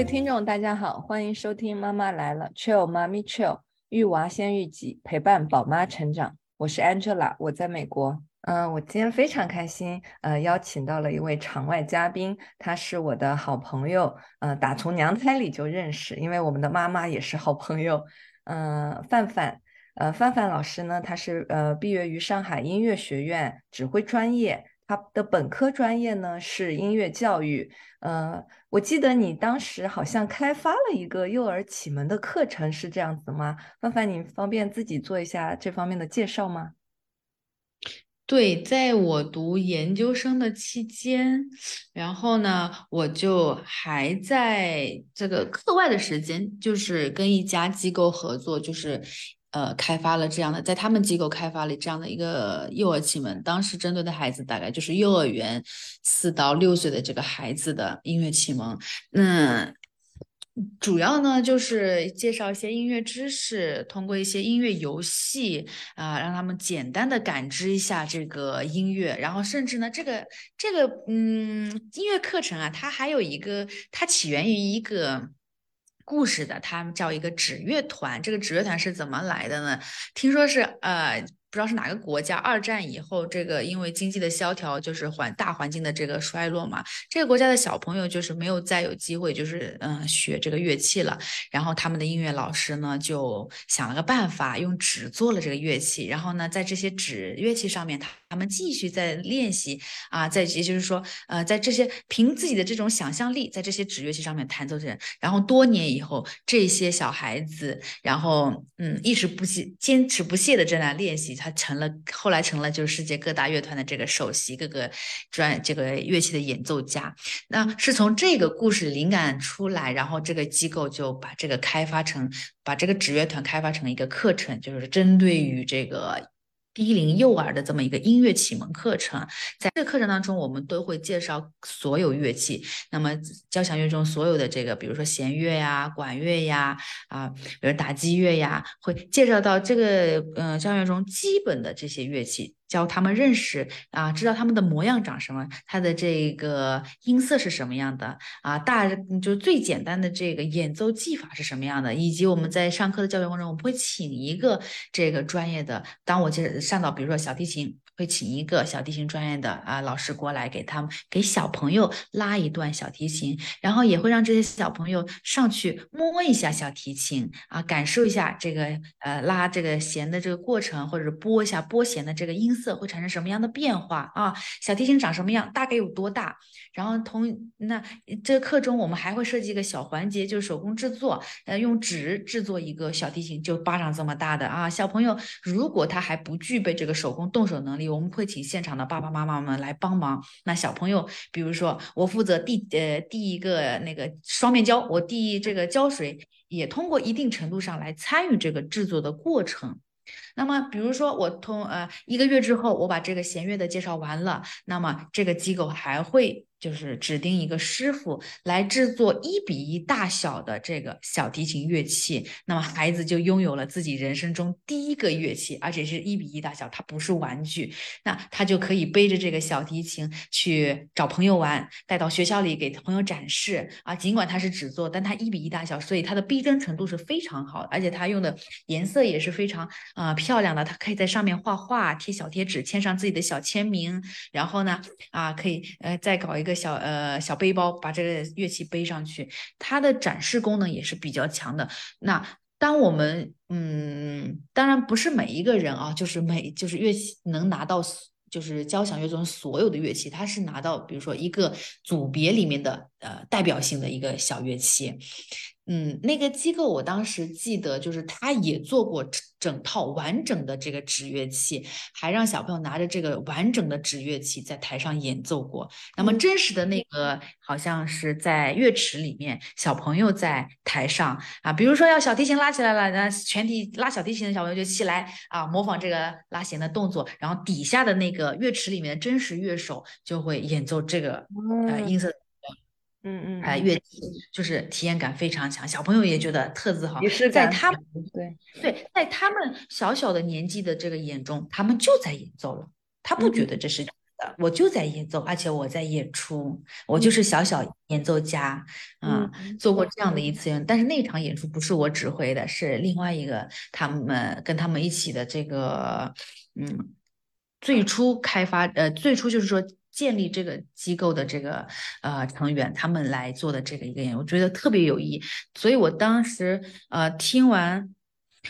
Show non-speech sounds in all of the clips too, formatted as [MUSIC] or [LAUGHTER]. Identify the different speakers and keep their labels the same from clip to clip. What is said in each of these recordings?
Speaker 1: 位听众，大家好，欢迎收听《妈妈来了》，Chill 妈咪 Chill，育娃先育己，陪伴宝妈成长。我是 Angela，我在美国。嗯，我今天非常开心，呃，邀请到了一位场外嘉宾，他是我的好朋友，呃，打从娘胎里就认识，因为我们的妈妈也是好朋友。嗯，范范，呃，范范老师呢，他是呃毕业于上海音乐学院指挥专业，他的本科专业呢是音乐教育。呃，我记得你当时好像开发了一个幼儿启蒙的课程，是这样子吗？范范，你方便自己做一下这方面的介绍吗？
Speaker 2: 对，在我读研究生的期间，然后呢，我就还在这个课外的时间，就是跟一家机构合作，就是呃，开发了这样的，在他们机构开发了这样的一个幼儿启蒙。当时针对的孩子大概就是幼儿园四到六岁的这个孩子的音乐启蒙。那主要呢就是介绍一些音乐知识，通过一些音乐游戏啊，让他们简单的感知一下这个音乐，然后甚至呢，这个这个嗯音乐课程啊，它还有一个，它起源于一个故事的，他们叫一个纸乐团。这个纸乐团是怎么来的呢？听说是呃。不知道是哪个国家，二战以后，这个因为经济的萧条，就是环大环境的这个衰落嘛，这个国家的小朋友就是没有再有机会，就是嗯学这个乐器了。然后他们的音乐老师呢，就想了个办法，用纸做了这个乐器。然后呢，在这些纸乐器上面，他他们继续在练习啊，在也就是说，呃，在这些凭自己的这种想象力，在这些纸乐器上面弹奏着。然后多年以后，这些小孩子，然后嗯，一直不懈、坚持不懈的正在练习。他成了，后来成了就是世界各大乐团的这个首席各个专这个乐器的演奏家。那是从这个故事灵感出来，然后这个机构就把这个开发成，把这个纸乐团开发成一个课程，就是针对于这个。低龄幼儿的这么一个音乐启蒙课程，在这个课程当中，我们都会介绍所有乐器。那么交响乐中所有的这个，比如说弦乐呀、管乐呀，啊，比如打击乐呀，会介绍到这个嗯交响乐中基本的这些乐器。教他们认识啊，知道他们的模样长什么，他的这个音色是什么样的啊，大就最简单的这个演奏技法是什么样的，以及我们在上课的教学过程中，我们会请一个这个专业的，当我接上到比如说小提琴。会请一个小提琴专业的啊老师过来给他们给小朋友拉一段小提琴，然后也会让这些小朋友上去摸一下小提琴啊，感受一下这个呃拉这个弦的这个过程，或者是拨一下拨弦的这个音色会产生什么样的变化啊？小提琴长什么样？大概有多大？然后同那这个课中我们还会设计一个小环节，就是手工制作，呃用纸制作一个小提琴，就巴掌这么大的啊。小朋友如果他还不具备这个手工动手能力，我们会请现场的爸爸妈妈们来帮忙。那小朋友，比如说我负责递呃递一个那个双面胶，我递这个胶水，也通过一定程度上来参与这个制作的过程。那么，比如说我通呃一个月之后，我把这个弦乐的介绍完了，那么这个机构还会。就是指定一个师傅来制作一比一大小的这个小提琴乐器，那么孩子就拥有了自己人生中第一个乐器，而且是一比一大小，它不是玩具，那他就可以背着这个小提琴去找朋友玩，带到学校里给朋友展示啊。尽管它是纸做，但它一比一大小，所以它的逼真程度是非常好，而且它用的颜色也是非常啊漂亮的，它可以在上面画画、贴小贴纸、签上自己的小签名，然后呢啊可以呃再搞一个。小呃小背包把这个乐器背上去，它的展示功能也是比较强的。那当我们嗯，当然不是每一个人啊，就是每就是乐器能拿到，就是交响乐中所有的乐器，它是拿到比如说一个组别里面的呃代表性的一个小乐器。嗯，那个机构我当时记得就是他也做过。整套完整的这个纸乐器，还让小朋友拿着这个完整的纸乐器在台上演奏过。那么真实的那个好像是在乐池里面，小朋友在台上啊，比如说要小提琴拉起来了，那全体拉小提琴的小朋友就起来啊，模仿这个拉弦的动作，然后底下的那个乐池里面的真实乐手就会演奏这个呃音色。
Speaker 1: 嗯嗯，
Speaker 2: 哎，乐器就是体验感非常强，小朋友也觉得特自豪。
Speaker 1: 也是。
Speaker 2: 在他们
Speaker 1: 对
Speaker 2: 对，在他们小小的年纪的这个眼中，他们就在演奏了，他不觉得这是的我就在演奏，而且我在演出，我就是小小演奏家啊，做过这样的。一次，但是那场演出不是我指挥的，是另外一个他们跟他们一起的这个，嗯，最初开发呃，最初就是说建立这个机构的这个呃成员他们来做的这个一个演，我觉得特别有意义，所以我当时呃听完。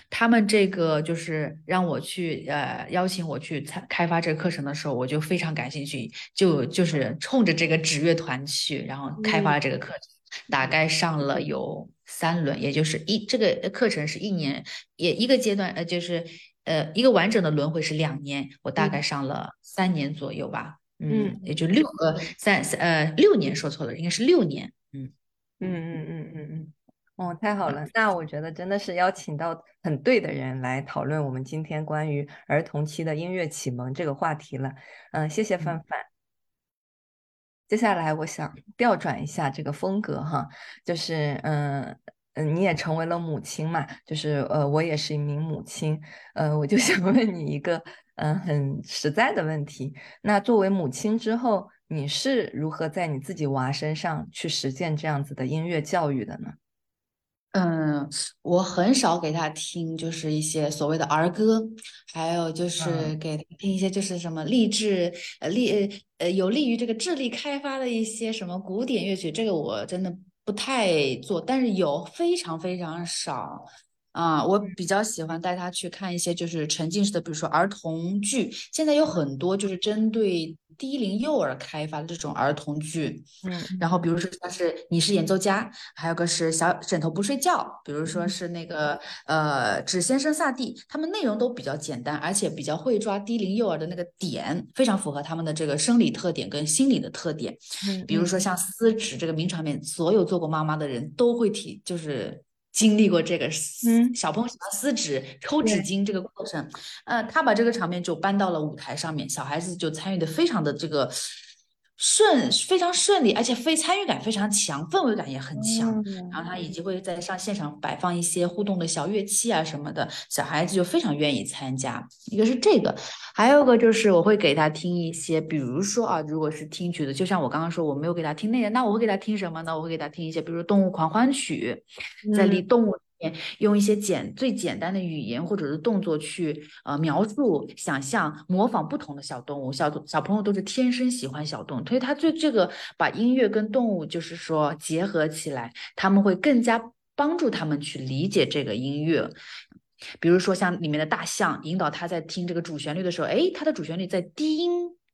Speaker 2: 他们这个就是让我去，呃，邀请我去参开发这个课程的时候，我就非常感兴趣，就就是冲着这个纸乐团去，然后开发了这个课程，大概上了有三轮，也就是一这个课程是一年，也一个阶段，呃，就是呃一个完整的轮回是两年，我大概上了三年左右吧，嗯，也就六呃三三呃六年，说错了，应该是六年，
Speaker 1: 嗯嗯嗯嗯嗯嗯。哦，太好了！那我觉得真的是邀请到很对的人来讨论我们今天关于儿童期的音乐启蒙这个话题了。嗯，谢谢范范。接下来我想调转一下这个风格哈，就是嗯嗯，你也成为了母亲嘛，就是呃，我也是一名母亲，呃，我就想问你一个嗯很实在的问题，那作为母亲之后，你是如何在你自己娃身上去实践这样子的音乐教育的呢？
Speaker 2: 嗯，我很少给他听，就是一些所谓的儿歌，还有就是给他听一些就是什么励志呃励呃有利于这个智力开发的一些什么古典乐曲，这个我真的不太做，但是有非常非常少啊。我比较喜欢带他去看一些就是沉浸式的，比如说儿童剧，现在有很多就是针对。低龄幼儿开发的这种儿童剧，
Speaker 1: 嗯，
Speaker 2: 然后比如说像是你是演奏家，还有个是小枕头不睡觉，比如说是那个呃纸先生萨蒂，他们内容都比较简单，而且比较会抓低龄幼儿的那个点，非常符合他们的这个生理特点跟心理的特点。
Speaker 1: 嗯，
Speaker 2: 比如说像撕纸这个名场面，所有做过妈妈的人都会提，就是。经历过这个，
Speaker 1: 撕，
Speaker 2: 小朋友喜欢撕纸、抽纸巾这个过程，呃，他把这个场面就搬到了舞台上面，小孩子就参与的非常的这个。顺非常顺利，而且非参与感非常强，氛围感也很强。然后他以及会在上现场摆放一些互动的小乐器啊什么的，小孩子就非常愿意参加。一个是这个，还有个就是我会给他听一些，比如说啊，如果是听曲子，就像我刚刚说，我没有给他听那个，那我会给他听什么呢？我会给他听一些，比如《动物狂欢曲》，在离动物。用一些简最简单的语言或者是动作去呃描述、想象、模仿不同的小动物，小小朋友都是天生喜欢小动物，所以他对这个把音乐跟动物就是说结合起来，他们会更加帮助他们去理解这个音乐。比如说像里面的大象，引导他在听这个主旋律的时候，哎，它的主旋律在低音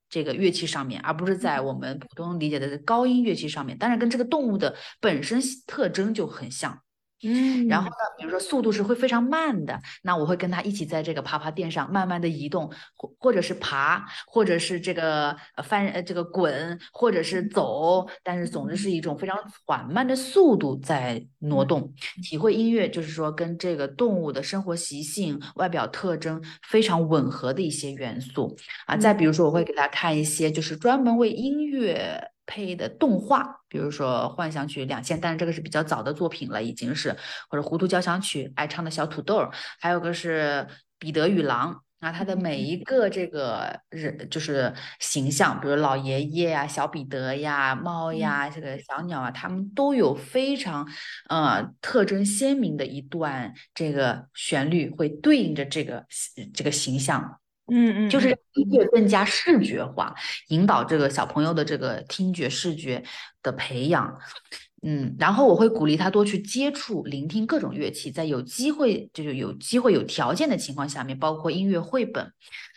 Speaker 2: 这个乐器上面，而不是在我们普通理解的高音乐器上面，当然跟这个动物的本身特征就很像。
Speaker 1: 嗯，
Speaker 2: 然后呢，比如说速度是会非常慢的，那我会跟他一起在这个爬爬垫上慢慢的移动，或或者是爬，或者是这个翻呃这个滚，或者是走，但是总之是一种非常缓慢的速度在挪动，体会音乐就是说跟这个动物的生活习性、外表特征非常吻合的一些元素啊。再比如说，我会给他看一些就是专门为音乐。配的动画，比如说《幻想曲两千》，但是这个是比较早的作品了，已经是或者《糊涂交响曲》，爱唱的小土豆，还有个是《彼得与狼》，那他的每一个这个人就是形象，比如老爷爷呀、小彼得呀、猫呀、这个小鸟啊，他们都有非常呃特征鲜明的一段这个旋律，会对应着这个这个形象。
Speaker 1: 嗯嗯，
Speaker 2: 就是音乐更加视觉化，引导这个小朋友的这个听觉视觉的培养。嗯，然后我会鼓励他多去接触、聆听各种乐器，在有机会就是有机会、有条件的情况下面，包括音乐绘本。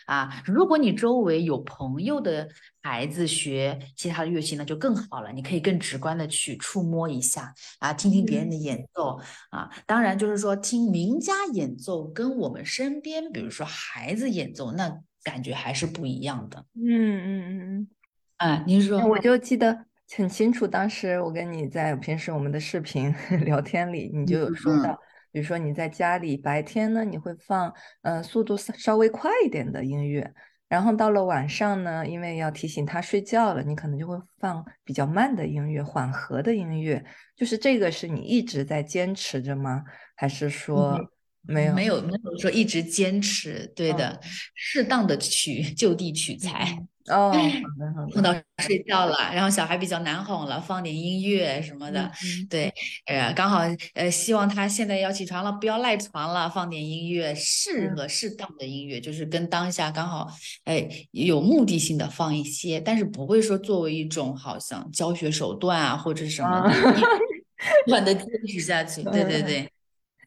Speaker 2: 啊，如果你周围有朋友的孩子学其他的乐器，那就更好了。你可以更直观的去触摸一下啊，听听别人的演奏啊。当然，就是说听名家演奏跟我们身边，比如说孩子演奏，那感觉还是不一样的。
Speaker 1: 嗯嗯嗯嗯。
Speaker 2: 啊，您说，
Speaker 1: 我就记得很清楚，当时我跟你在平时我们的视频 [LAUGHS] 聊天里，你就有说到。比如说你在家里白天呢，你会放呃速度稍微快一点的音乐，然后到了晚上呢，因为要提醒他睡觉了，你可能就会放比较慢的音乐、缓和的音乐。就是这个是你一直在坚持着吗？还是说没有
Speaker 2: 没有没有说一直坚持？对的，适当的取就地取材。
Speaker 1: 哦。
Speaker 2: 碰到睡觉了，然后小孩比较难哄了，放点音乐什么的。
Speaker 1: 嗯
Speaker 2: 对，呃，刚好呃，希望他现在要起床了，不要赖床了，放点音乐，适
Speaker 1: 嗯
Speaker 2: 合适当的音乐，就是跟当下刚好，哎，有目的性的放一些，但是不会说作为一种好像教学手段啊或者是什么
Speaker 1: 啊
Speaker 2: 的，你不断的坚持下去。对对
Speaker 1: 嗯
Speaker 2: 对，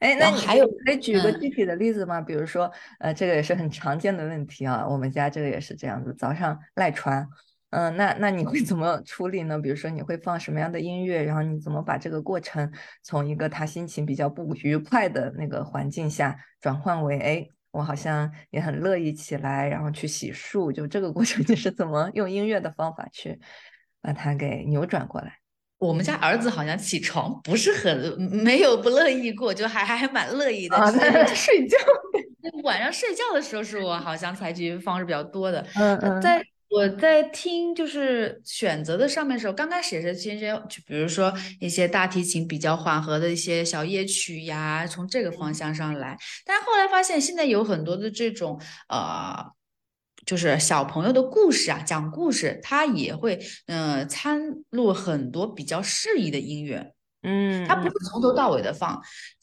Speaker 1: 哎，那你
Speaker 2: 还有
Speaker 1: 可以举个
Speaker 2: 嗯
Speaker 1: 具体的例子吗？比如说，呃，这个也是很常见的问题啊，我们家这个也是这样子，早上赖床，嗯、那那你会 [LAUGHS] 怎么处理呢？比如说你会放什么样的音乐，然后你怎么把这个过程从一个他心情比较不愉快的那个环境下转换为，哎，我好像也很乐意起来，然后去洗漱，就这个过程 [LAUGHS] 你是怎么用音乐的方法去把它给扭转过来？
Speaker 2: 我们家儿子好像起床不是很没有不乐意过，就还还还蛮乐意的。
Speaker 1: 睡觉，
Speaker 2: 晚上睡觉的时候是我好像采取方式比较多的。
Speaker 1: 嗯
Speaker 2: 在我在听就是选择的上面的时候，刚开始也是听一些，就比如说一些大提琴比较缓和的一些小夜曲呀，从这个方向上来。但是后来发现，现在有很多的这种呃。就是小朋友的故事啊，讲故事，他也会呃参入很多比较适宜的音乐，
Speaker 1: 嗯，
Speaker 2: 他不是从头到尾的放，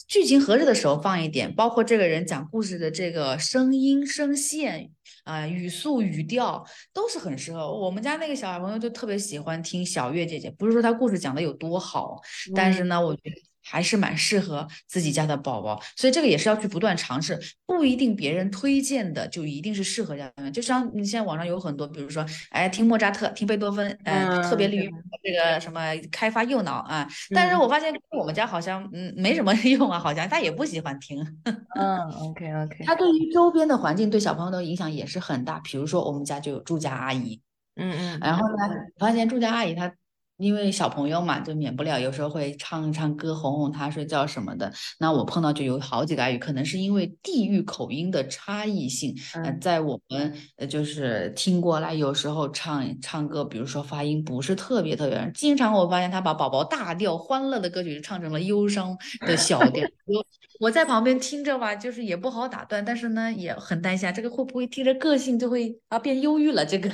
Speaker 2: 剧情合适的时候放一点，包括这个人讲故事的这个声音、声线啊、语速、语调都是很适合。我们家那个小朋友就特别喜欢听小月姐姐，不是说她故事讲的有多好，但是呢，我觉得。还是蛮适合自己家的宝宝，所以这个也是要去不断尝试，不一定别人推荐的就一定是适合家长。就像你现在网上有很多，比如说，哎，听莫扎特、听贝多芬，嗯，特别利于这个什么开发右脑啊。但是我发现我们家好像嗯没什么 [LAUGHS] 用啊，好像他也不喜欢听。[LAUGHS]
Speaker 1: 嗯，OK OK，
Speaker 2: 他对于周边的环境对小朋友的影响也是很大。比如说我们家就有住家阿姨，
Speaker 1: 嗯嗯，
Speaker 2: 然后呢，发现住家阿姨她。因为小朋友嘛，就免不了有时候会唱一唱歌哄哄他睡觉什么的。那我碰到就有好几个阿姨，可能是因为地域口音的差异性，呃，在我们呃就是听过来，有时候唱唱歌，比如说发音不是特别特别，经常我发现他把宝宝大调欢乐的歌曲唱成了忧伤的小调。[LAUGHS] 我我在旁边听着吧，就是也不好打断，但是呢也很担心这个会不会听着个性就会啊变忧郁了这个。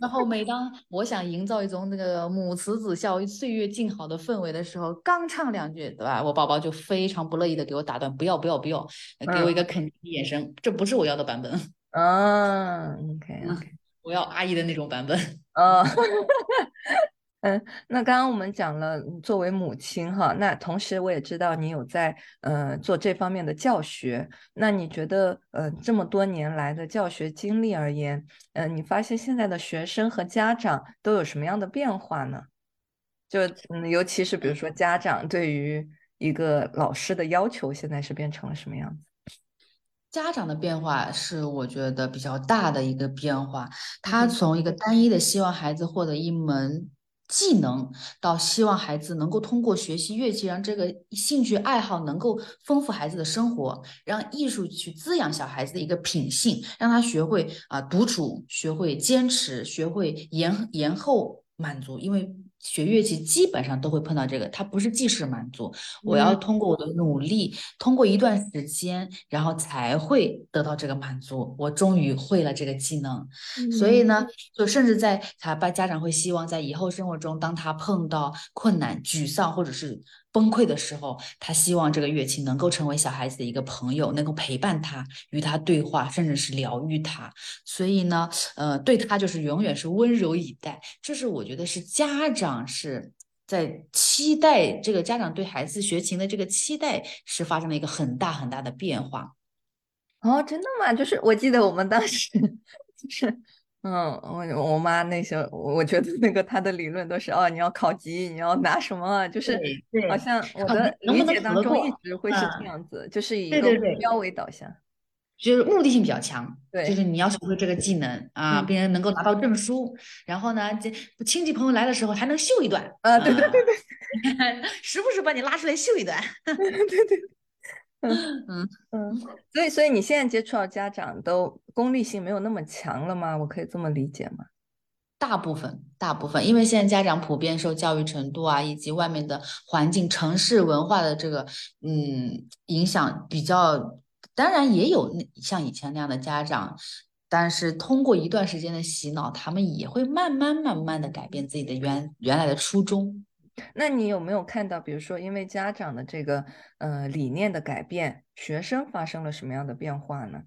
Speaker 2: 然后每当我想营造一种那个母慈子孝、岁月静好的氛围的时候，刚唱两句，对吧？我宝宝就非常不乐意的给我打断，不要不要不要，给我一个肯定的眼神，这不是我要的版本。[LAUGHS]
Speaker 1: 啊，OK OK，
Speaker 2: 我要阿姨的那种版本。
Speaker 1: 哦，[LAUGHS] 嗯，那刚刚我们讲了作为母亲哈，那同时我也知道你有在呃做这方面的教学，那你觉得呃这么多年来的教学经历而言，嗯、呃，你发现现在的学生和家长都有什么样的变化呢？就嗯，尤其是比如说家长对于一个老师的要求，现在是变成了什么样子？
Speaker 2: 家长的变化是我觉得比较大的一个变化，他从一个单一的希望孩子获得一门。技能到希望孩子能够通过学习乐器，让这个兴趣爱好能够丰富孩子的生活，让艺术去滋养小孩子的一个品性，让他学会啊独处，学会坚持，学会延延后满足。因为学乐器基本上都会碰到这个，它不是即时满足，我要通过我的努力，通过一段时间，然后才会得到这个满足。我终于会了这个技能，所以呢，就甚至在他爸家长会希望在以后生活中，当他碰到困难、沮丧或者是崩溃的时候，他希望这个乐器能够成为小孩子的一个朋友，能够陪伴他，与他对话，甚至是疗愈他。所以呢，呃，对他就是永远是温柔以待。这是我觉得是家长是在期待这个家长对孩子学琴的这个期待是发生了一个很大很大的变化。
Speaker 1: 哦，真的吗？就是我记得我们当时 [LAUGHS] 就是。嗯，我我妈那些，我觉得那个她的理论都是哦，你要考级，你要拿什么，就是好像我的理解当中一直会是这样子，就是以一个目标为。导向，
Speaker 2: 就是目的性比较强。
Speaker 1: 对，
Speaker 2: 就是你要。学会这个技能啊，别人能够拿到证书，然后呢，这亲戚朋友来的时候还能秀一段
Speaker 1: 啊，对对对对，[LAUGHS]
Speaker 2: 时不时把你拉出来秀一段，[LAUGHS]
Speaker 1: 对对对。嗯 [LAUGHS] 嗯嗯，所以所以你现在接触到家长都功利性没有那么强了吗？我可以这么理解吗？
Speaker 2: 大部分大部分，因为现在家长普遍受教育程度啊，以及外面的环境、城市文化的这个嗯影响比较，当然也有像以前那样的家长。但是通过一段时间的洗脑，他们也会慢慢慢慢的改变自己的原原来的初衷。
Speaker 1: 那你有没有看到，比如说因为家长的这个呃理念的改变，学生发生了什么样的变化呢？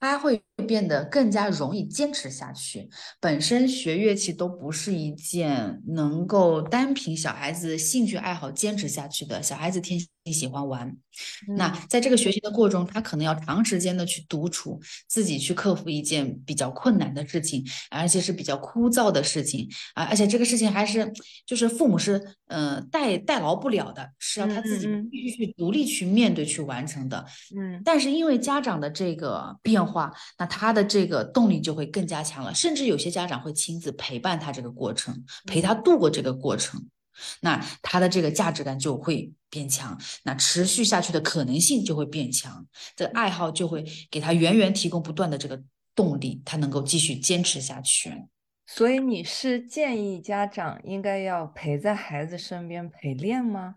Speaker 2: 他会变得更加容易坚持下去。本身学乐器都不是一件能够单凭小孩子兴趣爱好坚持下去的。小孩子天性喜欢玩，那在这个学习的过程中，他可能要长时间的去独处，自己去克服一件比较困难的事情，而且是比较枯燥的事情啊。而且这个事情还是就是父母是呃代代劳不了的，是要他自己必须去独立去面对去完成的。
Speaker 1: 嗯，
Speaker 2: 但是因为家长的这个变化，那他的这个动力就会更加强了，甚至有些家长会亲自陪伴他这个过程，陪他度过这个过程。那他的这个价值感就会变强，那持续下去的可能性就会变强，这个爱好就会给他源源提供不断的这个动力，他能够继续坚持下去。
Speaker 1: 所以你是建议家长应该要陪在孩子身边陪练吗？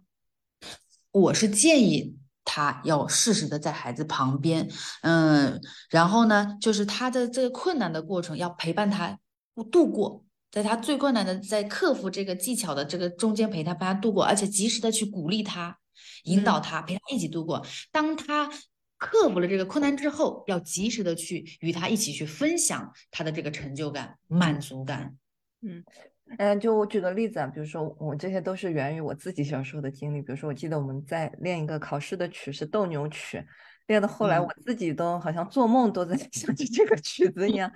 Speaker 2: 我是建议他要适时的在孩子旁边，嗯，然后呢，就是他的这个困难的过程要陪伴他度过。在他最困难的，在克服这个技巧的这个中间陪他，帮他度过，而且及时的去鼓励他、引导他，陪他一起度过。当他克服了这个困难之后，要及时的去与他一起去分享他的这个成就感、满足感。
Speaker 1: 嗯嗯，就我举个例子啊，比如说我这些都是源于我自己小时候的经历。比如说，我记得我们在练一个考试的曲是斗牛曲，练到后来我自己都好像做梦都在想起这个曲子一样。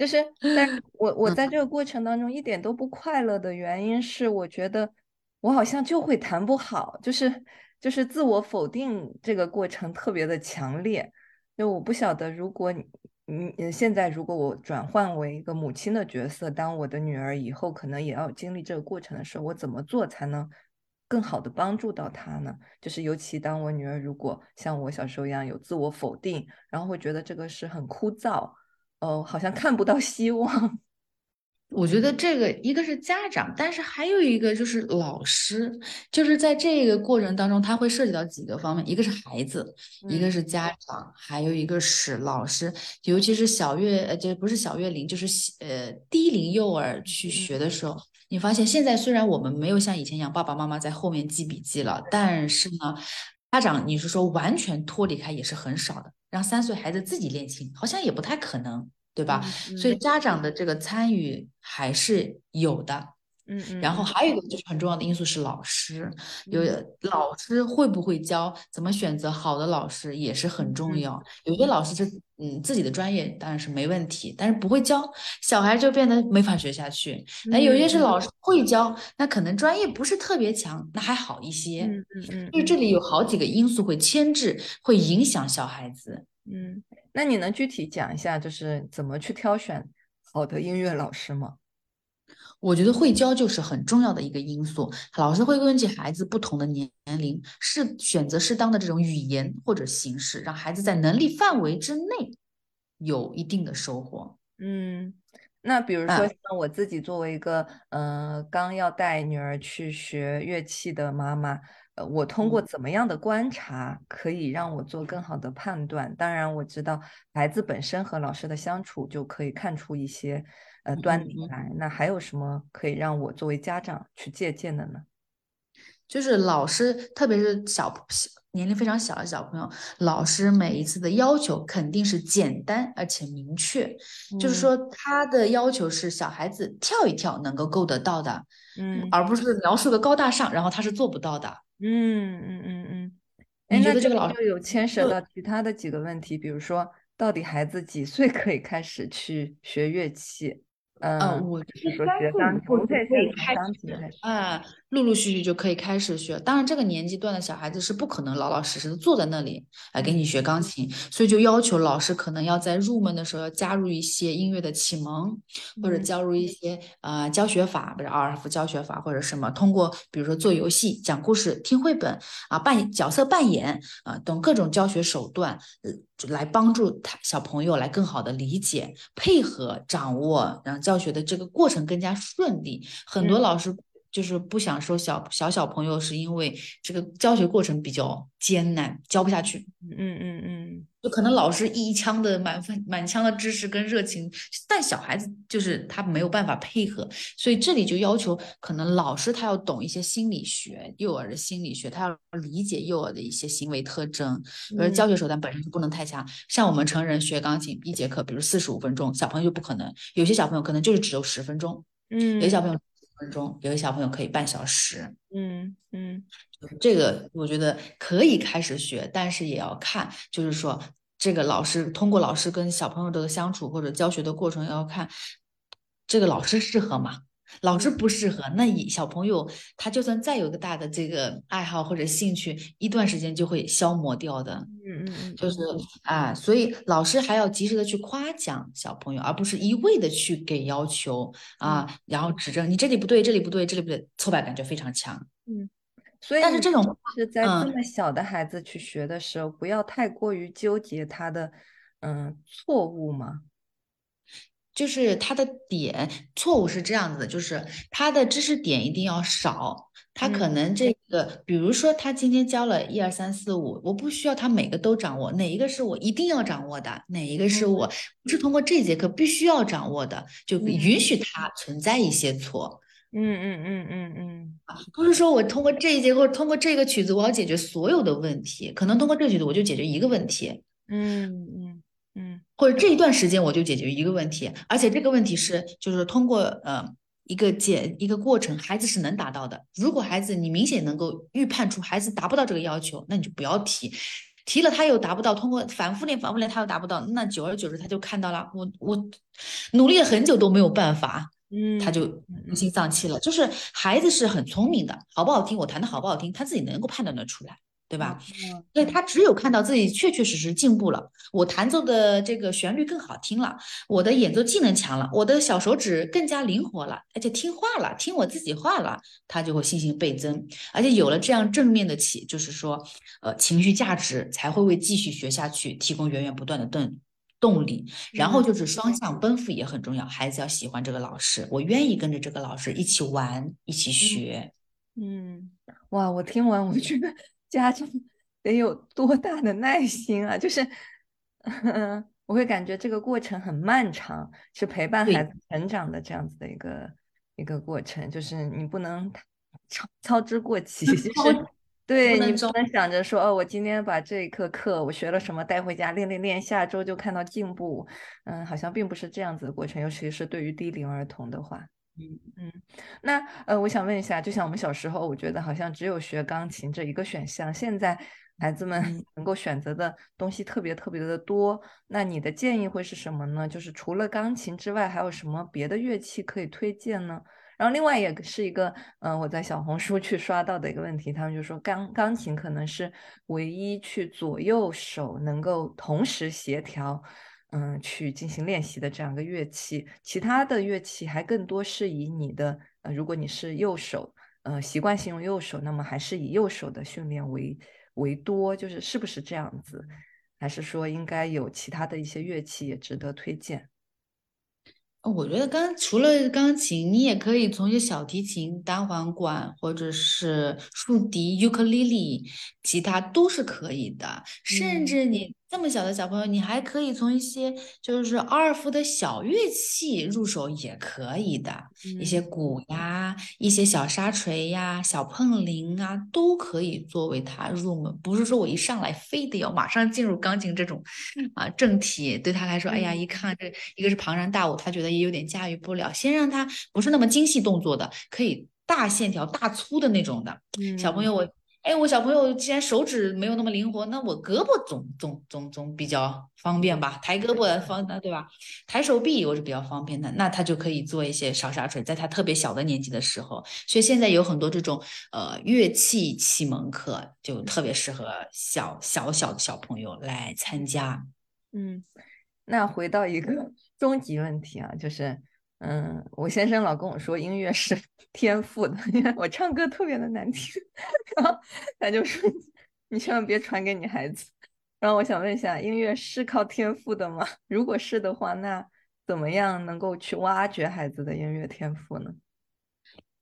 Speaker 1: 就是，但是 [LAUGHS] 我我在这个过程当中一点都不快乐的原因是，我觉得我好像就会弹不好，就是就是自我否定这个过程特别的强烈。就我不晓得，如果你你现在如果我转换为一个母亲的角色，当我的女儿以后可能也要经历这个过程的时候，我怎么做才能更好的帮助到她呢？就是尤其当我女儿如果像我小时候一样有自我否定，然后会觉得这个是很枯燥。哦，好像看不到希望。
Speaker 2: 我觉得这个一个是家长，但是还有一个就是老师，就是在这个过程当中，他会涉及到几个方面，一个是孩子，一个是家长，还有一个是老师。尤其是小月，呃，就不是小月龄，就是呃低龄幼儿去学的时候，你发现现在虽然我们没有像以前一样爸爸妈妈在后面记笔记了，但是呢，家长你是说完全脱离开也是很少的。让三岁孩子自己练琴，好像也不太可能，对吧？所以家长的这个参与还是有的。
Speaker 1: 嗯嗯。
Speaker 2: 然后还有一个就是很重要的因素是老师，有老师会不会教，怎么选择好的老师也是很重要。有些老师是嗯自己的专业当然是没问题，但是不会教小孩就变得没法学下去。那有些是老师会教，那可能专业不是特别强，那还好一些。
Speaker 1: 嗯嗯嗯。
Speaker 2: 就这里有好几个因素会牵制，会影响小孩子。
Speaker 1: 嗯，那你能具体讲一下，就是怎么去挑选好的音乐老师吗？
Speaker 2: 我觉得会教就是很重要的一个因素，老师会根据孩子不同的年龄，是选择适当的这种语言或者形式，让孩子在能力范围之内有一定的收获。
Speaker 1: 嗯，那比如说像我自己作为一个呃刚要带女儿去学乐器的妈妈。我通过怎么样的观察可以让我做更好的判断？当然，我知道孩子本身和老师的相处就可以看出一些呃端倪来。那还有什么可以让我作为家长去借鉴的呢？
Speaker 2: 就是老师，特别是小小年龄非常小的小朋友，老师每一次的要求肯定是简单而且明确。就是说，他的要求是小孩子跳一跳能够够得到的，
Speaker 1: 嗯，
Speaker 2: 而不是描述个高大上，然后他是做不到的。
Speaker 1: 嗯嗯嗯嗯，
Speaker 2: 你觉得这个老
Speaker 1: 师有牵涉到其他的几个问题，比如说，到底孩子几岁可以开始去学乐器？
Speaker 2: 嗯，我
Speaker 1: 是说学钢琴，可以开
Speaker 2: 钢琴啊。陆陆续续就可以开始学，当然这个年纪段的小孩子是不可能老老实实的坐在那里来给你学钢琴，所以就要求老师可能要在入门的时候要加入一些音乐的启蒙，或者加入一些呃教学法，比如奥尔夫教学法或者什么，通过比如说做游戏、讲故事、听绘本啊，扮角色扮演啊等各种教学手段，呃，来帮助他小朋友来更好的理解、配合、掌握，让教学的这个过程更加顺利。很多老师。就是不想收小小小朋友，是因为这个教学过程比较艰难，教不下去。
Speaker 1: 嗯嗯嗯
Speaker 2: 就可能老师一腔的满分满腔的知识跟热情，但小孩子就是他没有办法配合，所以这里就要求可能老师他要懂一些心理学，幼儿的心理学，他要理解幼儿的一些行为特征，而教学手段本身就不能太强。像我们成人学钢琴一节课，比如四十五分钟，小朋友就不可能，有些小朋友可能就是只有十分钟，
Speaker 1: 嗯，
Speaker 2: 有些小朋友十分钟，有的小朋友可以半小时，
Speaker 1: 嗯嗯。
Speaker 2: 这个我觉得可以开始学，但是也要看，就是说这个老师通过老师跟小朋友的相处或者教学的过程，要看这个老师适合吗？老师不适合，那你小朋友他就算再有个大的这个爱好或者兴趣，一段时间就会消磨掉的。就是啊，所以老师还要及时的去夸奖小朋友，而不是一味的去给要求啊，然后指正你这里不对，这里不对，这里不对，挫败感就非常强。
Speaker 1: 嗯。所以，
Speaker 2: 但是这种
Speaker 1: 是在这么小的孩子去学的时候，不要太过于纠结他的嗯错误吗？
Speaker 2: 就是他的点错误是这样子的，就是他的知识点一定要少。他可能这个，比如说他今天教了一二三四五，我不需要他每个都掌握，哪一个是我一定要掌握的，哪一个是我不是通过这节课必须要掌握的，就允许他存在一些错。
Speaker 1: 嗯嗯嗯嗯嗯，
Speaker 2: 不是说我通过这一节或者通过这个曲子，我要解决所有的问题。可能通过这个曲子，我就解决一个问题。
Speaker 1: 嗯嗯嗯，
Speaker 2: 或者这一段时间我就解决一个问题，而且这个问题是就是通过呃一个解一个过程，孩子是能达到的。如果孩子你明显能够预判出孩子达不到这个要求，那你就不要提。提了他又达不到，通过反复练反复练他又达不到，那久而久之他就看到了我我努力了很久都没有办法。
Speaker 1: 嗯，
Speaker 2: 他就灰心丧气了。就是孩子是很聪明的，好不好听，我弹的好不好听，他自己能够判断得出来，对吧？所以他只有看到自己确确实实进步了，我弹奏的这个旋律更好听了，我的演奏技能强了，我的小手指更加灵活了，而且听话了，听我自己话了，他就会信心倍增，而且有了这样正面的起，就是说，呃，情绪价值才会为继续学下去提供源源不断的动。动力，然后就是双向奔赴也很重要。孩子要喜欢这个老师，我愿意跟着这个老师一起玩，一起学。
Speaker 1: 嗯，哇，我听完我觉得家长 [LAUGHS] 得有多大的耐心啊！就是，嗯我会感觉这个过程很漫长，是陪伴孩子成长的这样子的一个一个过程。就是你不能操操之过急，就是。对你不能想着说哦，我今天把这一课课我学了什么带回家练练练，下周就看到进步。嗯，好像并不是这样子的过程，尤其是对于低龄儿童的话。嗯嗯，那呃，我想问一下，就像我们小时候，我觉得好像只有学钢琴这一个选项，现在孩子们能够选择的东西特别特别的多。那你的建议会是什么呢？就是除了钢琴之外，还有什么别的乐器可以推荐呢？然后另外也是一个，嗯，我在小红书去刷到的一个问题，他们就说钢钢琴可能是唯一去左右手能够同时协调，嗯，去进行练习的这样一个乐器。其他的乐器还更多是以你的，呃，如果你是右手，呃，习惯性用右手，那么还是以右手的训练为为多，就是是不是这样子？还是说应该有其他的一些乐器也值得推荐？
Speaker 2: 我觉得刚除了钢琴，你也可以从一些小提琴、单簧管或者是竖笛、尤克里里，其他都是可以的。甚至你。这么小的小朋友，你还可以从一些就是阿尔夫的小乐器入手也可以的，一些鼓呀，一些小沙锤呀，小碰铃啊，都可以作为他入门。不是说我一上来非得要马上进入钢琴这种啊正题，对他来说，哎呀，一看这一个是庞然大物，他觉得也有点驾驭不了。先让他不是那么精细动作的，可以大线条、大粗的那种的小朋友，我。哎，我小朋友既然手指没有那么灵活，那我胳膊总总总总比较方便吧？抬胳膊方，对吧？抬手臂我是比较方便的，那他就可以做一些小沙锤，在他特别小的年纪的时候。所以现在有很多这种呃乐器启蒙课，就特别适合小小小的小朋友来参加。
Speaker 1: 嗯，那回到一个 [LAUGHS] 终极问题啊，就是。嗯，我先生老跟我说音乐是 [LAUGHS] 天赋的，因为我唱歌特别的难听，然后他就说 [LAUGHS] 你千万别传给你孩子。然后我想问一下，音乐是靠天赋的吗？如果是的话，那怎么样能够去挖掘孩子的音乐天赋呢？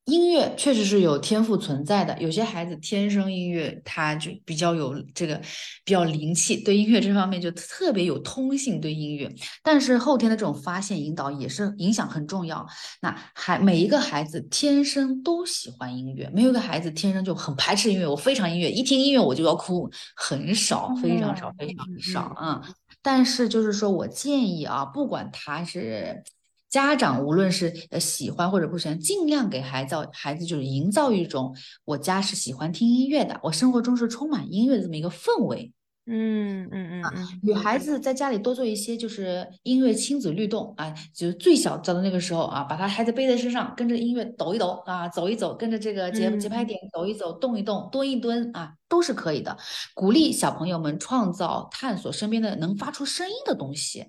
Speaker 2: 音乐确实是有天赋存在的，有些孩子天生音乐他就比较有这个比较灵气，对音乐这方面就特别有通性，对音乐。但是后天的这种发现引导也是影响很重要。那孩每一个孩子天生都喜欢音乐，没有一个孩子天生就很排斥音乐，我非常音乐，一听音乐我就要哭，很少，非常少，非常少啊。但是就是说我建议啊，不管他是。家长无论是呃喜欢或者不喜欢，尽量给孩子孩子就是营造一种我家是喜欢听音乐的，我生活中是充满音乐的这么一个氛围。
Speaker 1: 嗯嗯嗯嗯，
Speaker 2: 女孩子在家里多做一些就是音乐亲子律动啊，就是最小在的那个时候啊，把他孩子背在身上，跟着音乐抖一抖啊，走一走，跟着这个节节拍点走一走，动一动，蹲一蹲啊，都是可以的。鼓励小朋友们创造、探索身边的能发出声音的东西。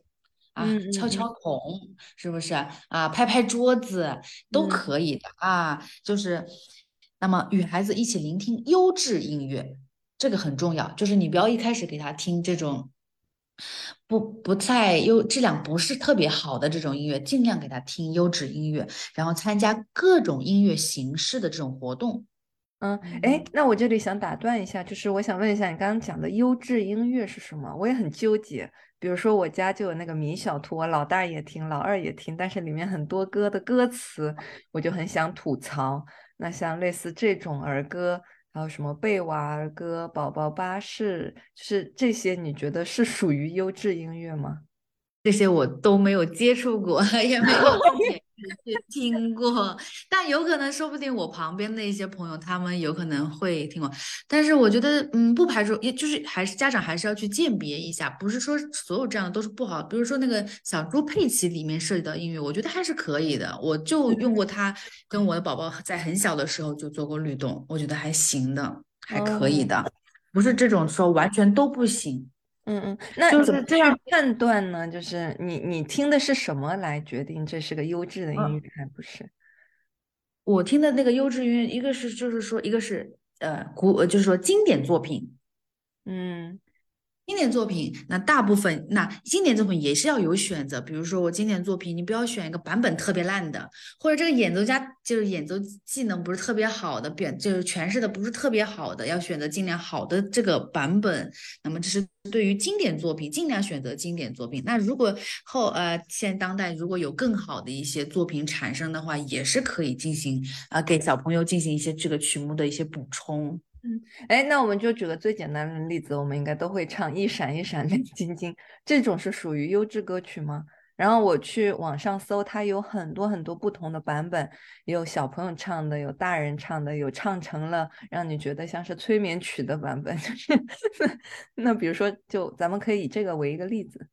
Speaker 2: 啊，敲敲桶是不是啊？拍拍桌子都可以的啊。就是，那么与孩子一起聆听优质音乐，这个很重要。就是你不要一开始给他听这种不不太优质量不是特别好的这种音乐，尽量给他听优质音乐，然后参加各种音乐形式的这种活动。
Speaker 1: 嗯，哎，那我这里想打断一下，就是我想问一下，你刚刚讲的优质音乐是什么？我也很纠结。比如说我家就有那个米小兔，我老大也听，老二也听，但是里面很多歌的歌词，我就很想吐槽。那像类似这种儿歌，还有什么贝瓦儿歌、宝宝巴士，就是这些，你觉得是属于优质音乐吗？
Speaker 2: 这些我都没有接触过，[LAUGHS] 也没有 [LAUGHS] 去听过，但有可能，说不定我旁边的一些朋友，他们有可能会听过。但是我觉得，嗯，不排除，也就是还是家长还是要去鉴别一下，不是说所有这样的都是不好。比如说那个小猪佩奇里面涉及到音乐，我觉得还是可以的。我就用过它，跟我的宝宝在很小的时候就做过律动，我觉得还行的，还可以的，不是这种说完全都不行。
Speaker 1: 嗯嗯，那就是这样判断呢？就是你你听的是什么来决定这是个优质的音乐还不是？
Speaker 2: 我听的那个优质音乐，一个是就是说，一个是呃古，就是说经典作品，
Speaker 1: 嗯。
Speaker 2: 经典作品，那大部分那经典作品也是要有选择。比如说我经典作品，你不要选一个版本特别烂的，或者这个演奏家就是演奏技能不是特别好的，表就是诠释的不是特别好的，要选择尽量好的这个版本。那么这是对于经典作品，尽量选择经典作品。那如果后呃现当代如果有更好的一些作品产生的话，也是可以进行啊给小朋友进行一些这个曲目的一些补充。
Speaker 1: 嗯，哎，那我们就举个最简单的例子，我们应该都会唱《一闪一闪亮 [LAUGHS] 晶晶》，这种是属于优质歌曲吗？然后我去网上搜，它有很多很多不同的版本，有小朋友唱的，有大人唱的，有唱成了让你觉得像是催眠曲的版本。就是 [LAUGHS] 那比如说，就咱们可以以这个为一个例子。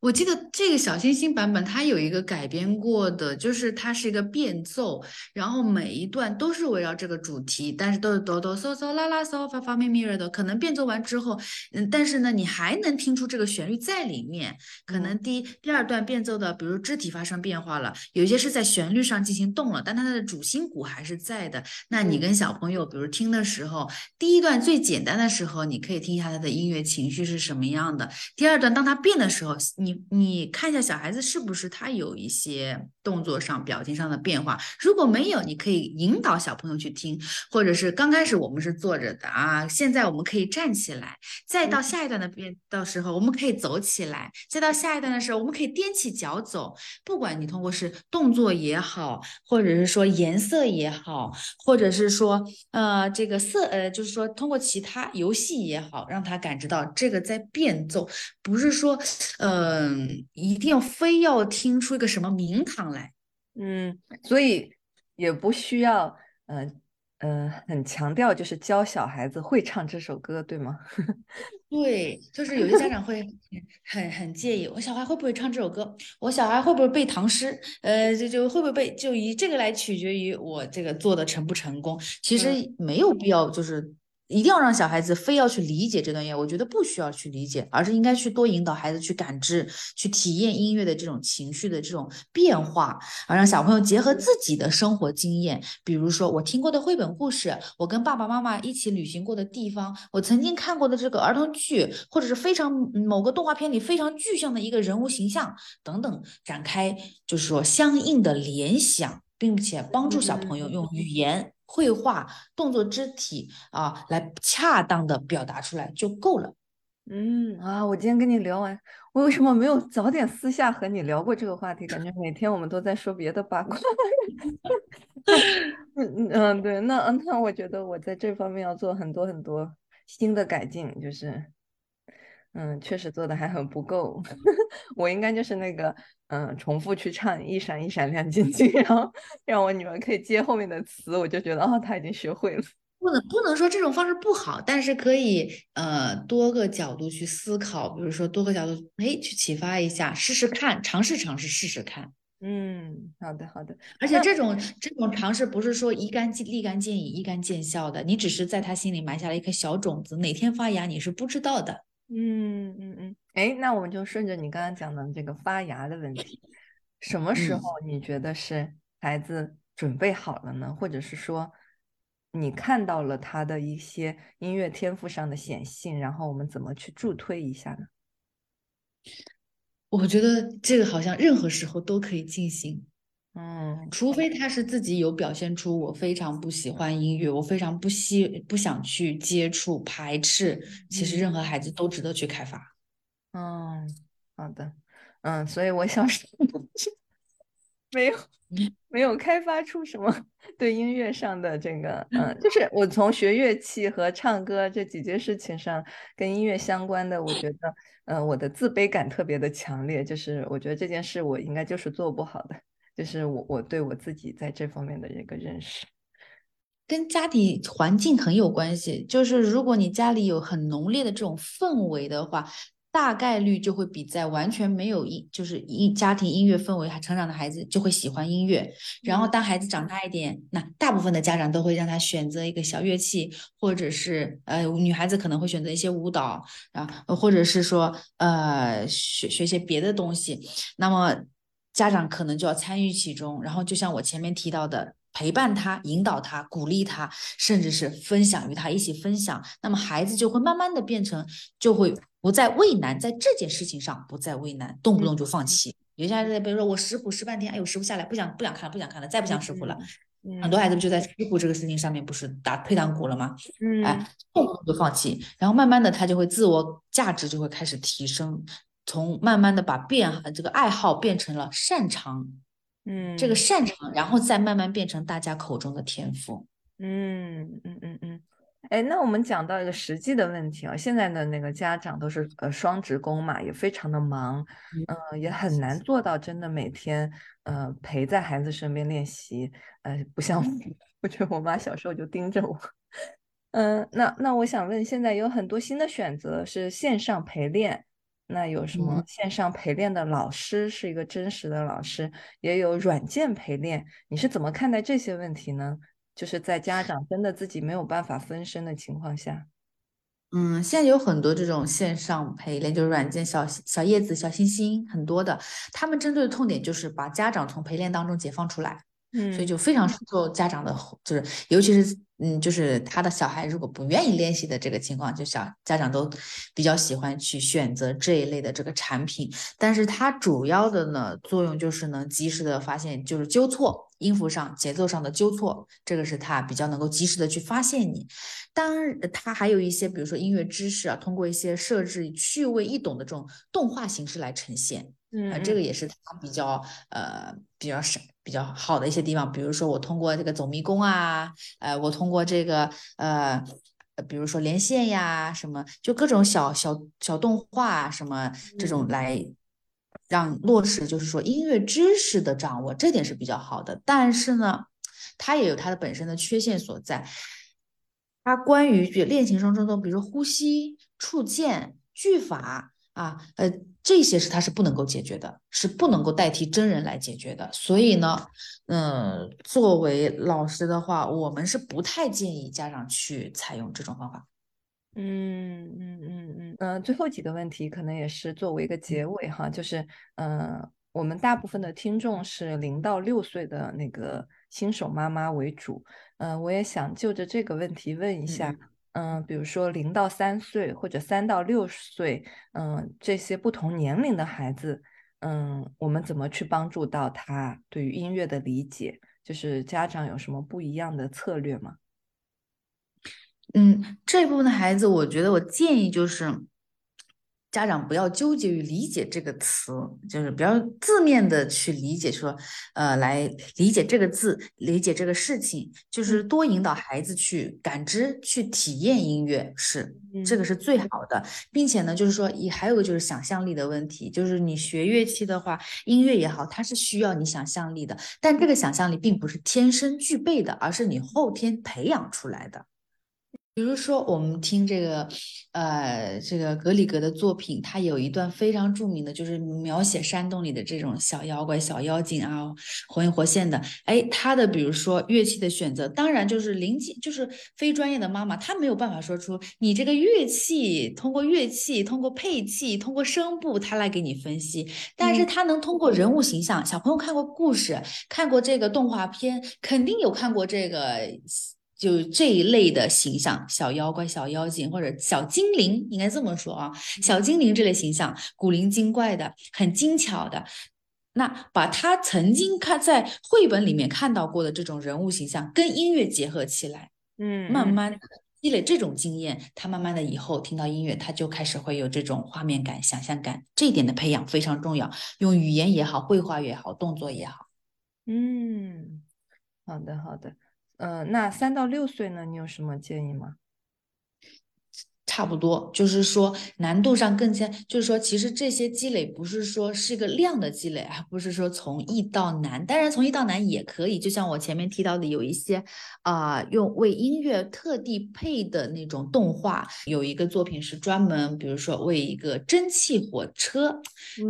Speaker 2: 我记得这个小星星版本，它有一个改编过的，就是它是一个变奏，然后每一段都是围绕这个主题，但是都是哆哆嗦嗦啦啦嗦发发咪咪的。可能变奏完之后，嗯，但是呢，你还能听出这个旋律在里面。可能第一、第二段变奏的，比如肢体发生变化了，有一些是在旋律上进行动了，但它的主心骨还是在的。那你跟小朋友，比如听的时候，第一段最简单的时候，你可以听一下他的音乐情绪是什么样的。第二段当他变的时候。你你你看一下小孩子是不是他有一些动作上、表情上的变化？如果没有，你可以引导小朋友去听，或者是刚开始我们是坐着的啊，现在我们可以站起来，再到下一段的变，到时候我们可以走起来，再到下一段的时候我们可以踮起脚走。不管你通过是动作也好，或者是说颜色也好，或者是说呃这个色呃，就是说通过其他游戏也好，让他感知到这个在变奏，不是说呃。嗯，一定要非要听出一个什么名堂来，
Speaker 1: 嗯，所以也不需要，嗯嗯，很强调就是教小孩子会唱这首歌，对吗？[LAUGHS]
Speaker 2: 对，就是有些家长会很很介意，我小孩会不会唱这首歌，我小孩会不会背唐诗，呃，就就会不会背，就以这个来取决于我这个做的成不成功。其实没有必要，就是。一定要让小孩子非要去理解这段音乐，我觉得不需要去理解，而是应该去多引导孩子去感知、去体验音乐的这种情绪的这种变化，而让小朋友结合自己的生活经验，比如说我听过的绘本故事，我跟爸爸妈妈一起旅行过的地方，我曾经看过的这个儿童剧，或者是非常某个动画片里非常具象的一个人物形象等等，展开就是说相应的联想。并且帮助小朋友用语言、绘画、动作、肢体啊来恰当的表达出来就够了。
Speaker 1: 嗯啊，我今天跟你聊完，我为什么没有早点私下和你聊过这个话题？感觉每天我们都在说别的八卦。[LAUGHS] 嗯嗯，对，那那我觉得我在这方面要做很多很多新的改进，就是，嗯，确实做的还很不够。[LAUGHS] 我应该就是那个，嗯，重复去唱一闪一闪亮晶晶，然后让我女儿可以接后面的词，我就觉得哦，她已经学会了。
Speaker 2: 不能不能说这种方式不好，但是可以呃多个角度去思考，比如说多个角度，哎，去启发一下，试试看，尝试尝试，试试看。
Speaker 1: 嗯，好的好的。
Speaker 2: 而且这种这种尝试不是说一干立竿见影、一干见效的，你只是在他心里埋下了一颗小种子，哪天发芽你是不知道的。
Speaker 1: 嗯嗯嗯。哎，那我们就顺着你刚刚讲的这个发芽的问题，什么时候你觉得是孩子准备好了呢？或者是说？你看到了他的一些音乐天赋上的显性，然后我们怎么去助推一下呢？
Speaker 2: 我觉得这个好像任何时候都可以进行，
Speaker 1: 嗯，
Speaker 2: 除非他是自己有表现出我非常不喜欢音乐，我非常不希不想去接触排斥，其实任何孩子都值得去开发。
Speaker 1: 嗯，好的，嗯，所以我想说，[LAUGHS] 没有。没有开发出什么对音乐上的这个，嗯，[LAUGHS] 就是我从学乐器和唱歌这几件事情上跟音乐相关的，我觉得，嗯，我的自卑感特别的强烈，就是我觉得这件事我应该就是做不好的，就是我我对我自己在这方面的一个认识，
Speaker 2: 跟家庭环境很有关系，就是如果你家里有很浓烈的这种氛围的话。大概率就会比在完全没有音，就是音家庭音乐氛围还成长的孩子就会喜欢音乐。然后当孩子长大一点，那大部分的家长都会让他选择一个小乐器，或者是呃女孩子可能会选择一些舞蹈啊，或者是说呃学学些别的东西。那么家长可能就要参与其中。然后就像我前面提到的。陪伴他，引导他，鼓励他，甚至是分享与他一起分享，那么孩子就会慢慢的变成，就会不再畏难，在这件事情上不再畏难，动不动就放弃。有些孩子，比如说我识谱识半天，哎呦识不下来，不想不想看了，不想看了，再不想识谱了。很多孩子就在识谱这个事情上面不是打退堂鼓了吗？嗯，哎，动不动就放弃，然后慢慢的他就会自我价值就会开始提升，从慢慢的把变这个爱好变成了擅长。
Speaker 1: 嗯，
Speaker 2: 这个擅长，然后再慢慢变成大家口中的天赋。
Speaker 1: 嗯嗯嗯嗯，哎，那我们讲到一个实际的问题啊，现在的那个家长都是呃双职工嘛，也非常的忙，嗯，也很难做到真的每天呃陪在孩子身边练习。呃，不像我觉得我妈小时候就盯着我。[LAUGHS] 嗯，那那我想问，现在有很多新的选择是线上陪练。那有什么线上陪练的老师是一个真实的老师，也有软件陪练，你是怎么看待这些问题呢？就是在家长真的自己没有办法分身的情况下，
Speaker 2: 嗯，现在有很多这种线上陪练，就是软件小小叶子、小星星很多的，他们针对的痛点就是把家长从陪练当中解放出来，
Speaker 1: 嗯，
Speaker 2: 所以就非常受家长的，就是尤其是。嗯，就是他的小孩如果不愿意练习的这个情况，就小家长都比较喜欢去选择这一类的这个产品。但是它主要的呢作用就是能及时的发现，就是纠错，音符上、节奏上的纠错，这个是它比较能够及时的去发现你。当然，它还有一些，比如说音乐知识啊，通过一些设置趣味易懂的这种动画形式来呈现。
Speaker 1: 嗯，
Speaker 2: 这个也是它比较呃比较少。比较好的一些地方，比如说我通过这个走迷宫啊，呃，我通过这个呃，比如说连线呀，什么就各种小小小动画什么这种来让落实，就是说音乐知识的掌握，这点是比较好的。但是呢，它也有它的本身的缺陷所在。它关于练琴声中的，比如说呼吸、触键、句法啊，呃。这些是他是不能够解决的，是不能够代替真人来解决的。所以呢，嗯，作为老师的话，我们是不太建议家长去采用这种方法。
Speaker 1: 嗯嗯嗯嗯呃，最后几个问题可能也是作为一个结尾哈，就是嗯，我们大部分的听众是零到六岁的那个新手妈妈为主，嗯，我也想就着这个问题问一下。嗯，嗯比如说零到三岁或者三到六岁，嗯，这些不同年龄的孩子，嗯，我们怎么去帮助到他对于音乐的理解？就是家长有什么不一样的策略吗？
Speaker 2: 嗯，这部分的孩子，我觉得我建议就是。家长不要纠结于理解这个词，就是不要字面的去理解，说，呃，来理解这个字，理解这个事情，就是多引导孩子去感知、去体验音乐，是这个是最好的，并且呢，就是说，也还有个就是想象力的问题，就是你学乐器的话，音乐也好，它是需要你想象力的，但这个想象力并不是天生具备的，而是你后天培养出来的。比如说，我们听这个，呃，这个格里格的作品，他有一段非常著名的，就是描写山洞里的这种小妖怪、小妖精啊，活灵活现的。哎，他的比如说乐器的选择，当然就是零基，就是非专业的妈妈，她没有办法说出你这个乐器通过乐器、通过配器、通过声部，他来给你分析。但是他能通过人物形象，小朋友看过故事，看过这个动画片，肯定有看过这个。就这一类的形象，小妖怪、小妖精或者小精灵，应该这么说啊，小精灵这类形象，古灵精怪的，很精巧的。那把他曾经看在绘本里面看到过的这种人物形象，跟音乐结合起来，
Speaker 1: 嗯，
Speaker 2: 慢慢积累这种经验，他慢慢的以后听到音乐，他就开始会有这种画面感、想象感。这一点的培养非常重要，用语言也好，绘画也好，动作也好。
Speaker 1: 嗯，好的，好的。呃，那三到六岁呢？你有什么建议吗？
Speaker 2: 差不多，就是说难度上更加，就是说其实这些积累不是说是一个量的积累，而不是说从易到难。当然从易到难也可以，就像我前面提到的，有一些啊用为音乐特地配的那种动画，有一个作品是专门，比如说为一个蒸汽火车，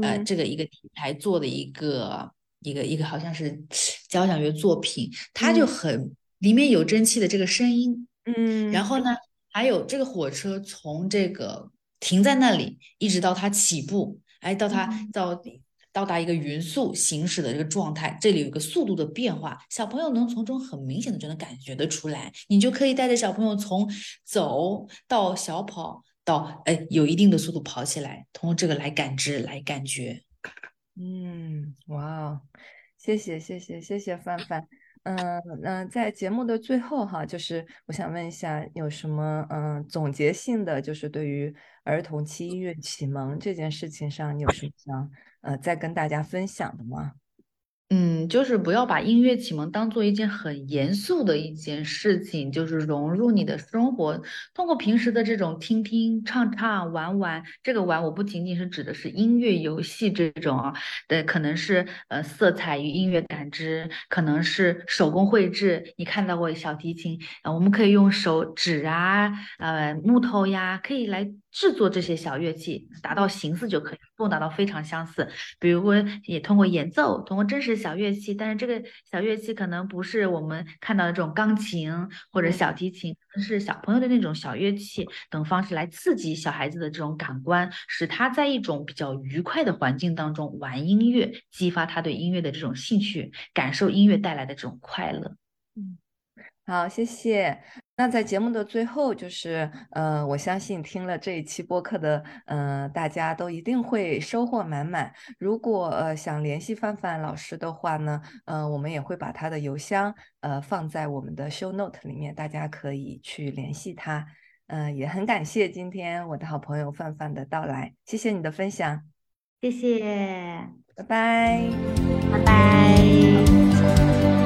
Speaker 2: 呃，这个一个题材做的一个一个一个好像是交响乐作品，它就很。里面有蒸汽的这个声音，
Speaker 1: 嗯，
Speaker 2: 然后呢，还有这个火车从这个停在那里，一直到它起步，哎，到它到到达一个匀速行驶的这个状态，这里有一个速度的变化，小朋友能从中很明显的就能感觉得出来，你就可以带着小朋友从走到小跑到哎有一定的速度跑起来，通过这个来感知来感觉。
Speaker 1: 嗯，哇，谢谢谢谢谢谢范范。嗯那，在节目的最后哈，就是我想问一下，有什么嗯总结性的，就是对于儿童期音乐启蒙这件事情上，你有什么想呃再跟大家分享的吗？
Speaker 2: 嗯，就是不要把音乐启蒙当做一件很严肃的一件事情，就是融入你的生活，通过平时的这种听听、唱唱、玩玩。这个玩，我不仅仅是指的是音乐游戏这种啊，对，可能是呃色彩与音乐感知，可能是手工绘制。你看到过小提琴啊？我们可以用手指啊，呃木头呀，可以来。制作这些小乐器，达到形似就可以，不用达到非常相似。比如说，也通过演奏，通过真实小乐器，但是这个小乐器可能不是我们看到的这种钢琴或者小提琴，是小朋友的那种小乐器等方式来刺激小孩子的这种感官，使他在一种比较愉快的环境当中玩音乐，激发他对音乐的这种兴趣，感受音乐带来的这种快乐。
Speaker 1: 嗯，好，谢谢。那在节目的最后，就是，呃，我相信听了这一期播客的，呃，大家都一定会收获满满。如果呃想联系范范老师的话呢，呃，我们也会把他的邮箱，呃，放在我们的 show note 里面，大家可以去联系他。嗯，也很感谢今天我的好朋友范范的到来，谢谢你的分享，
Speaker 2: 谢谢，
Speaker 1: 拜拜，
Speaker 2: 拜拜。